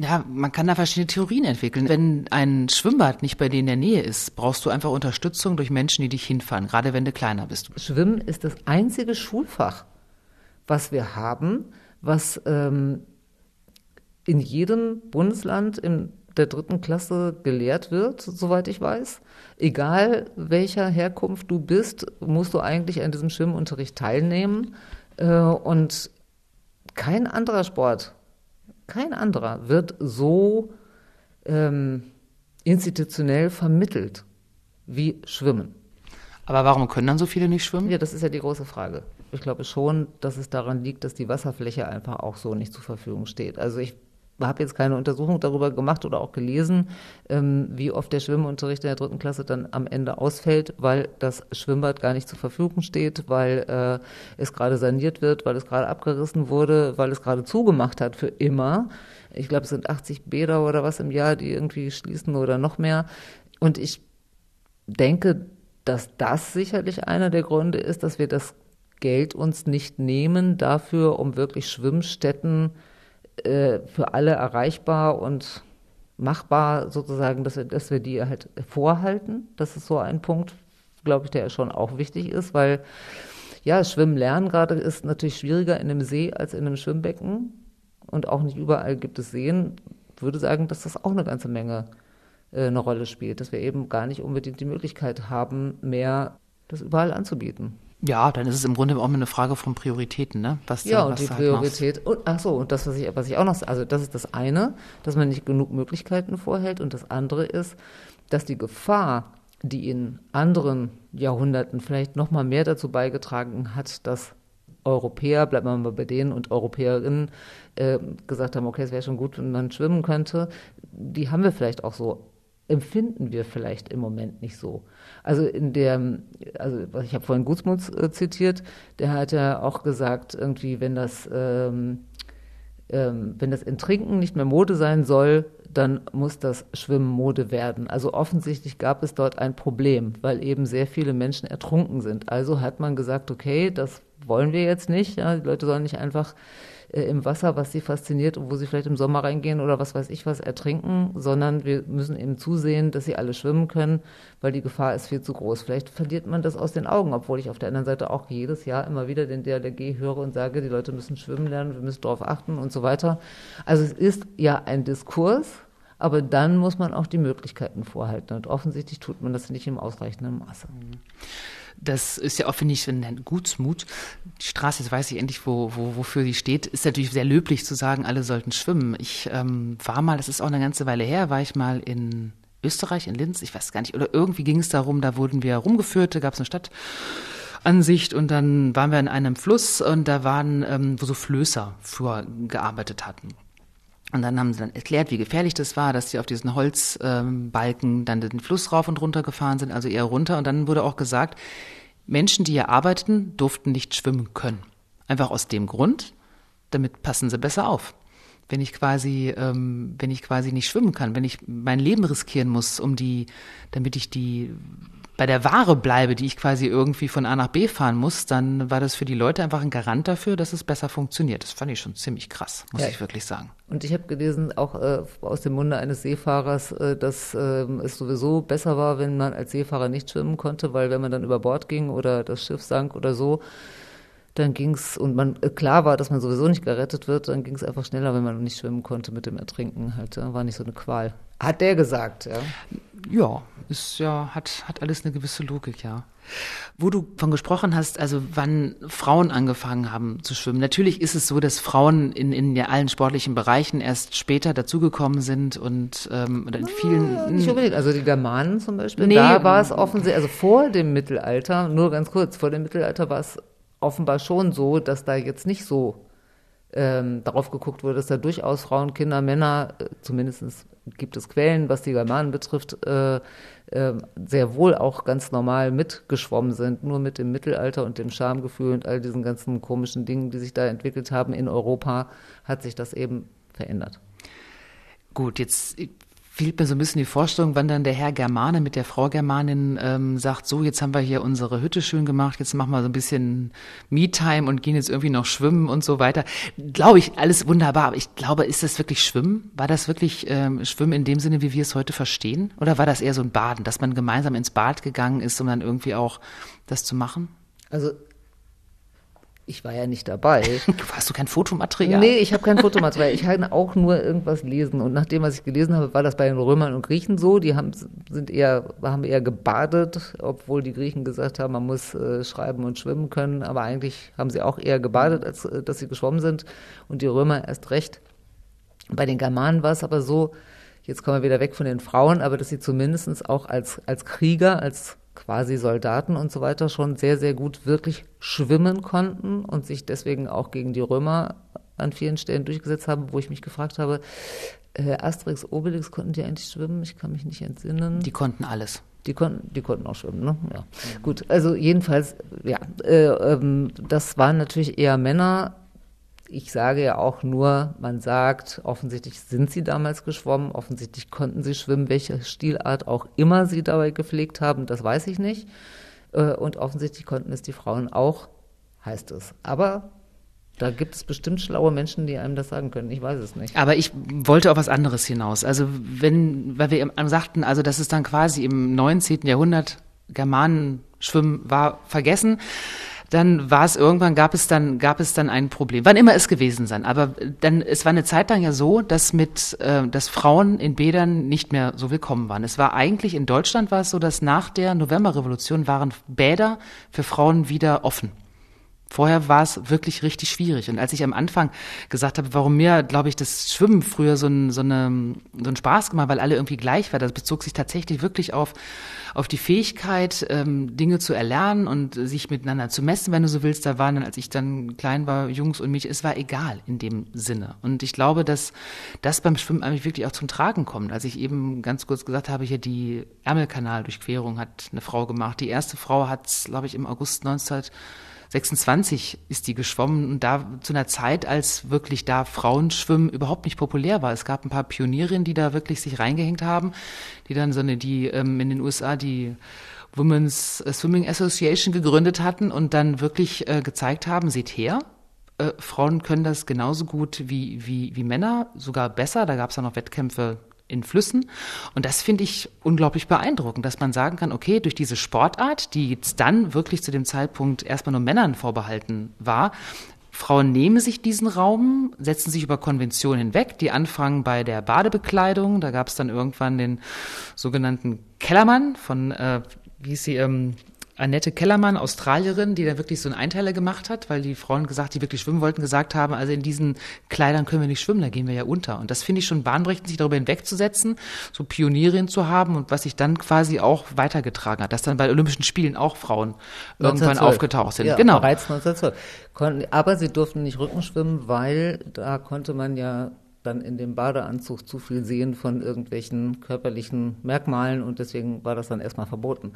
Ja, man kann da verschiedene Theorien entwickeln. Wenn ein Schwimmbad nicht bei dir in der Nähe ist, brauchst du einfach Unterstützung durch Menschen, die dich hinfahren, gerade wenn du kleiner bist. Schwimmen ist das einzige Schulfach, was wir haben, was ähm, in jedem Bundesland in der dritten Klasse gelehrt wird, soweit ich weiß. Egal welcher Herkunft du bist, musst du eigentlich an diesem Schwimmunterricht teilnehmen. Äh, und kein anderer Sport, kein anderer wird so ähm, institutionell vermittelt wie Schwimmen. Aber warum können dann so viele nicht schwimmen? Ja, das ist ja die große Frage. Ich glaube schon, dass es daran liegt, dass die Wasserfläche einfach auch so nicht zur Verfügung steht. Also ich habe jetzt keine Untersuchung darüber gemacht oder auch gelesen, ähm, wie oft der Schwimmunterricht in der dritten Klasse dann am Ende ausfällt, weil das Schwimmbad gar nicht zur Verfügung steht, weil äh, es gerade saniert wird, weil es gerade abgerissen wurde, weil es gerade zugemacht hat für immer. Ich glaube, es sind 80 Bäder oder was im Jahr, die irgendwie schließen oder noch mehr. Und ich denke, dass das sicherlich einer der Gründe ist, dass wir das Geld uns nicht nehmen dafür, um wirklich Schwimmstätten für alle erreichbar und machbar sozusagen, dass wir, dass wir die halt vorhalten. Das ist so ein Punkt, glaube ich, der schon auch wichtig ist, weil ja, Schwimmen lernen gerade ist natürlich schwieriger in einem See als in einem Schwimmbecken und auch nicht überall gibt es Seen. Ich würde sagen, dass das auch eine ganze Menge äh, eine Rolle spielt, dass wir eben gar nicht unbedingt die Möglichkeit haben, mehr das überall anzubieten. Ja, dann ist es im Grunde auch eine Frage von Prioritäten, ne? Was ja, und was die halt Priorität. Und, ach so, und das, was ich, was ich auch noch, also das ist das eine, dass man nicht genug Möglichkeiten vorhält. Und das andere ist, dass die Gefahr, die in anderen Jahrhunderten vielleicht noch mal mehr dazu beigetragen hat, dass Europäer, bleiben wir mal bei denen und Europäerinnen, äh, gesagt haben, okay, es wäre schon gut, wenn man schwimmen könnte, die haben wir vielleicht auch so empfinden wir vielleicht im Moment nicht so. Also in der, also ich habe vorhin Gutsmuth äh, zitiert, der hat ja auch gesagt, irgendwie, wenn das, ähm, ähm, wenn das Enttrinken nicht mehr Mode sein soll, dann muss das Schwimmen Mode werden. Also offensichtlich gab es dort ein Problem, weil eben sehr viele Menschen ertrunken sind. Also hat man gesagt, okay, das wollen wir jetzt nicht. Ja, die Leute sollen nicht einfach äh, im Wasser, was sie fasziniert und wo sie vielleicht im Sommer reingehen oder was weiß ich was ertrinken, sondern wir müssen eben zusehen, dass sie alle schwimmen können, weil die Gefahr ist viel zu groß. Vielleicht verliert man das aus den Augen, obwohl ich auf der anderen Seite auch jedes Jahr immer wieder den DLRG höre und sage, die Leute müssen schwimmen lernen, wir müssen darauf achten und so weiter. Also es ist ja ein Diskurs, aber dann muss man auch die Möglichkeiten vorhalten. Und offensichtlich tut man das nicht im ausreichenden Maße. Das ist ja auch, finde ich, ein Gutsmut. Die Straße, jetzt weiß ich endlich, wo, wo, wofür sie steht, ist natürlich sehr löblich zu sagen, alle sollten schwimmen. Ich ähm, war mal, das ist auch eine ganze Weile her, war ich mal in Österreich, in Linz, ich weiß gar nicht, oder irgendwie ging es darum, da wurden wir rumgeführt, da gab es eine Stadtansicht und dann waren wir in einem Fluss und da waren, ähm, wo so Flößer früher gearbeitet hatten. Und dann haben sie dann erklärt, wie gefährlich das war, dass sie auf diesen Holzbalken ähm, dann den Fluss rauf und runter gefahren sind, also eher runter. Und dann wurde auch gesagt, Menschen, die hier arbeiteten, durften nicht schwimmen können. Einfach aus dem Grund, damit passen sie besser auf. Wenn ich quasi, ähm, wenn ich quasi nicht schwimmen kann, wenn ich mein Leben riskieren muss, um die, damit ich die bei der Ware bleibe, die ich quasi irgendwie von A nach B fahren muss, dann war das für die Leute einfach ein Garant dafür, dass es besser funktioniert. Das fand ich schon ziemlich krass, muss ja. ich wirklich sagen. Und ich habe gelesen, auch äh, aus dem Munde eines Seefahrers, äh, dass äh, es sowieso besser war, wenn man als Seefahrer nicht schwimmen konnte, weil wenn man dann über Bord ging oder das Schiff sank oder so, dann ging's und man äh, klar war, dass man sowieso nicht gerettet wird, dann ging es einfach schneller, wenn man nicht schwimmen konnte mit dem Ertrinken. Halt, ja, war nicht so eine Qual. Hat der gesagt, ja. Ja, ist ja, hat, hat alles eine gewisse Logik, ja. Wo du von gesprochen hast, also wann Frauen angefangen haben zu schwimmen. Natürlich ist es so, dass Frauen in, in ja allen sportlichen Bereichen erst später dazugekommen sind und ähm, in vielen. Ja, nicht unbedingt. Also die Germanen zum Beispiel, nee, da war es offensichtlich, also vor dem Mittelalter, nur ganz kurz, vor dem Mittelalter war es offenbar schon so, dass da jetzt nicht so ähm, darauf geguckt wurde, dass da durchaus Frauen, Kinder, Männer, äh, zumindest gibt es Quellen, was die Germanen betrifft, äh, äh, sehr wohl auch ganz normal mitgeschwommen sind. Nur mit dem Mittelalter und dem Schamgefühl und all diesen ganzen komischen Dingen, die sich da entwickelt haben in Europa, hat sich das eben verändert. Gut, jetzt fehlt mir so ein bisschen die Vorstellung, wann dann der Herr Germane mit der Frau Germanin ähm, sagt, so, jetzt haben wir hier unsere Hütte schön gemacht, jetzt machen wir so ein bisschen Me-Time und gehen jetzt irgendwie noch schwimmen und so weiter. Glaube ich, alles wunderbar, aber ich glaube, ist das wirklich Schwimmen? War das wirklich ähm, Schwimmen in dem Sinne, wie wir es heute verstehen? Oder war das eher so ein Baden, dass man gemeinsam ins Bad gegangen ist, um dann irgendwie auch das zu machen? Also ich war ja nicht dabei. Hast du kein Fotomaterial? Nee, ich habe kein Fotomaterial. Ich kann auch nur irgendwas lesen. Und nach dem, was ich gelesen habe, war das bei den Römern und Griechen so. Die haben, sind eher, haben eher gebadet, obwohl die Griechen gesagt haben, man muss äh, schreiben und schwimmen können. Aber eigentlich haben sie auch eher gebadet, als äh, dass sie geschwommen sind. Und die Römer erst recht. Bei den Germanen war es aber so, jetzt kommen wir wieder weg von den Frauen, aber dass sie zumindest auch als, als Krieger, als quasi Soldaten und so weiter schon sehr, sehr gut wirklich schwimmen konnten und sich deswegen auch gegen die Römer an vielen Stellen durchgesetzt haben, wo ich mich gefragt habe, äh, Asterix, Obelix, konnten die eigentlich schwimmen? Ich kann mich nicht entsinnen. Die konnten alles. Die konnten, die konnten auch schwimmen, ne? Ja. Mhm. Gut, also jedenfalls, ja, äh, ähm, das waren natürlich eher Männer, ich sage ja auch nur, man sagt, offensichtlich sind sie damals geschwommen, offensichtlich konnten sie schwimmen, welche Stilart auch immer sie dabei gepflegt haben, das weiß ich nicht. Äh, und offensichtlich konnten es die Frauen auch, heißt es. Aber da gibt es bestimmt schlaue Menschen, die einem das sagen können. Ich weiß es nicht. Aber ich wollte auf was anderes hinaus. Also wenn, weil wir sagten, also das ist dann quasi im 19. Jahrhundert Germanen schwimmen war vergessen dann war es irgendwann, gab es dann, gab es dann ein Problem. Wann immer es gewesen sein. Aber dann, es war eine Zeit lang ja so, dass mit, äh, dass Frauen in Bädern nicht mehr so willkommen waren. Es war eigentlich in Deutschland war es so, dass nach der Novemberrevolution waren Bäder für Frauen wieder offen. Vorher war es wirklich richtig schwierig. Und als ich am Anfang gesagt habe, warum mir, glaube ich, das Schwimmen früher so ein, so, eine, so ein Spaß gemacht, weil alle irgendwie gleich war, das bezog sich tatsächlich wirklich auf, auf die Fähigkeit, ähm, Dinge zu erlernen und sich miteinander zu messen, wenn du so willst. Da waren dann, als ich dann klein war, Jungs und mich, es war egal in dem Sinne. Und ich glaube, dass das beim Schwimmen eigentlich wirklich auch zum Tragen kommt. Als ich eben ganz kurz gesagt habe, hier die Ärmelkanaldurchquerung hat eine Frau gemacht. Die erste Frau hat, glaube ich, im August 19 26 ist die geschwommen und da zu einer Zeit, als wirklich da Frauenschwimmen überhaupt nicht populär war. Es gab ein paar Pionierinnen, die da wirklich sich reingehängt haben, die dann so eine, die ähm, in den USA die Women's Swimming Association gegründet hatten und dann wirklich äh, gezeigt haben, seht her, äh, Frauen können das genauso gut wie, wie, wie Männer, sogar besser. Da gab es ja noch Wettkämpfe in Flüssen. Und das finde ich unglaublich beeindruckend, dass man sagen kann, okay, durch diese Sportart, die jetzt dann wirklich zu dem Zeitpunkt erstmal nur Männern vorbehalten war, Frauen nehmen sich diesen Raum, setzen sich über Konventionen hinweg, die anfangen bei der Badebekleidung. Da gab es dann irgendwann den sogenannten Kellermann von, äh, wie hieß sie, ähm, Annette Kellermann, Australierin, die da wirklich so einen Einteiler gemacht hat, weil die Frauen gesagt, die wirklich schwimmen wollten, gesagt haben, also in diesen Kleidern können wir nicht schwimmen, da gehen wir ja unter. Und das finde ich schon bahnbrechend, sich darüber hinwegzusetzen, so Pionierin zu haben und was sich dann quasi auch weitergetragen hat, dass dann bei Olympischen Spielen auch Frauen irgendwann aufgetaucht sind. Ja, genau. Bereits 1912. Aber sie durften nicht Rückenschwimmen, weil da konnte man ja dann in dem Badeanzug zu viel sehen von irgendwelchen körperlichen Merkmalen und deswegen war das dann erstmal verboten.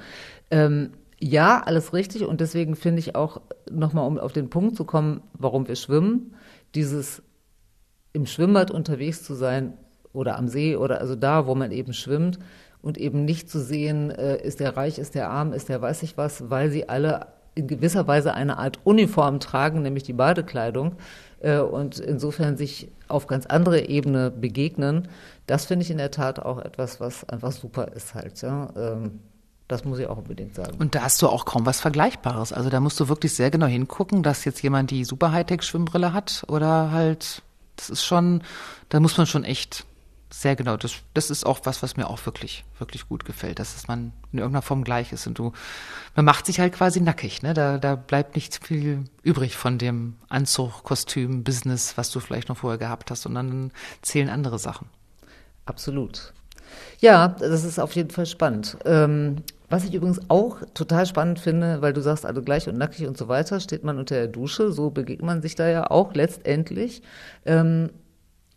Ähm, ja, alles richtig. Und deswegen finde ich auch, nochmal um auf den Punkt zu kommen, warum wir schwimmen, dieses im Schwimmbad unterwegs zu sein oder am See oder also da, wo man eben schwimmt und eben nicht zu sehen, äh, ist der reich, ist der arm, ist der weiß ich was, weil sie alle in gewisser Weise eine Art Uniform tragen, nämlich die Badekleidung äh, und insofern sich auf ganz andere Ebene begegnen. Das finde ich in der Tat auch etwas, was einfach super ist halt. Ja. Das muss ich auch unbedingt sagen. Und da hast du auch kaum was Vergleichbares. Also da musst du wirklich sehr genau hingucken, dass jetzt jemand die super Hightech-Schwimmbrille hat oder halt, das ist schon, da muss man schon echt sehr genau. Das, das ist auch was, was mir auch wirklich, wirklich gut gefällt, dass es man in irgendeiner Form gleich ist. Und du, man macht sich halt quasi nackig, ne? Da, da bleibt nicht viel übrig von dem Anzug, Kostüm, Business, was du vielleicht noch vorher gehabt hast, sondern dann zählen andere Sachen. Absolut. Ja, das ist auf jeden Fall spannend. Ähm, was ich übrigens auch total spannend finde, weil du sagst, also gleich und nackig und so weiter, steht man unter der Dusche, so begegnet man sich da ja auch letztendlich. Ähm,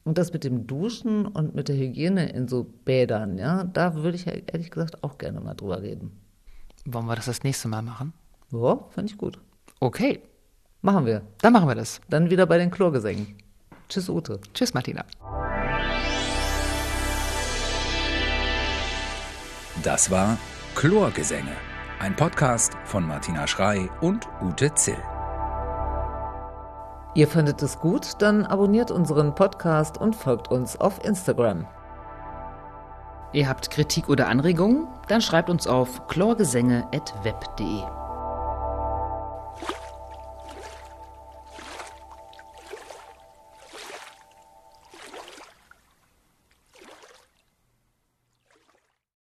und das mit dem Duschen und mit der Hygiene in so Bädern, ja, da würde ich ja ehrlich gesagt auch gerne mal drüber reden. Wollen wir das das nächste Mal machen? Ja, fand ich gut. Okay. Machen wir. Dann machen wir das. Dann wieder bei den Chlorgesängen. Tschüss, Ute. Tschüss, Martina. Das war Chlorgesänge, ein Podcast von Martina Schrei und Ute Zill. Ihr fandet es gut? Dann abonniert unseren Podcast und folgt uns auf Instagram. Ihr habt Kritik oder Anregungen? Dann schreibt uns auf chlorgesänge.web.de.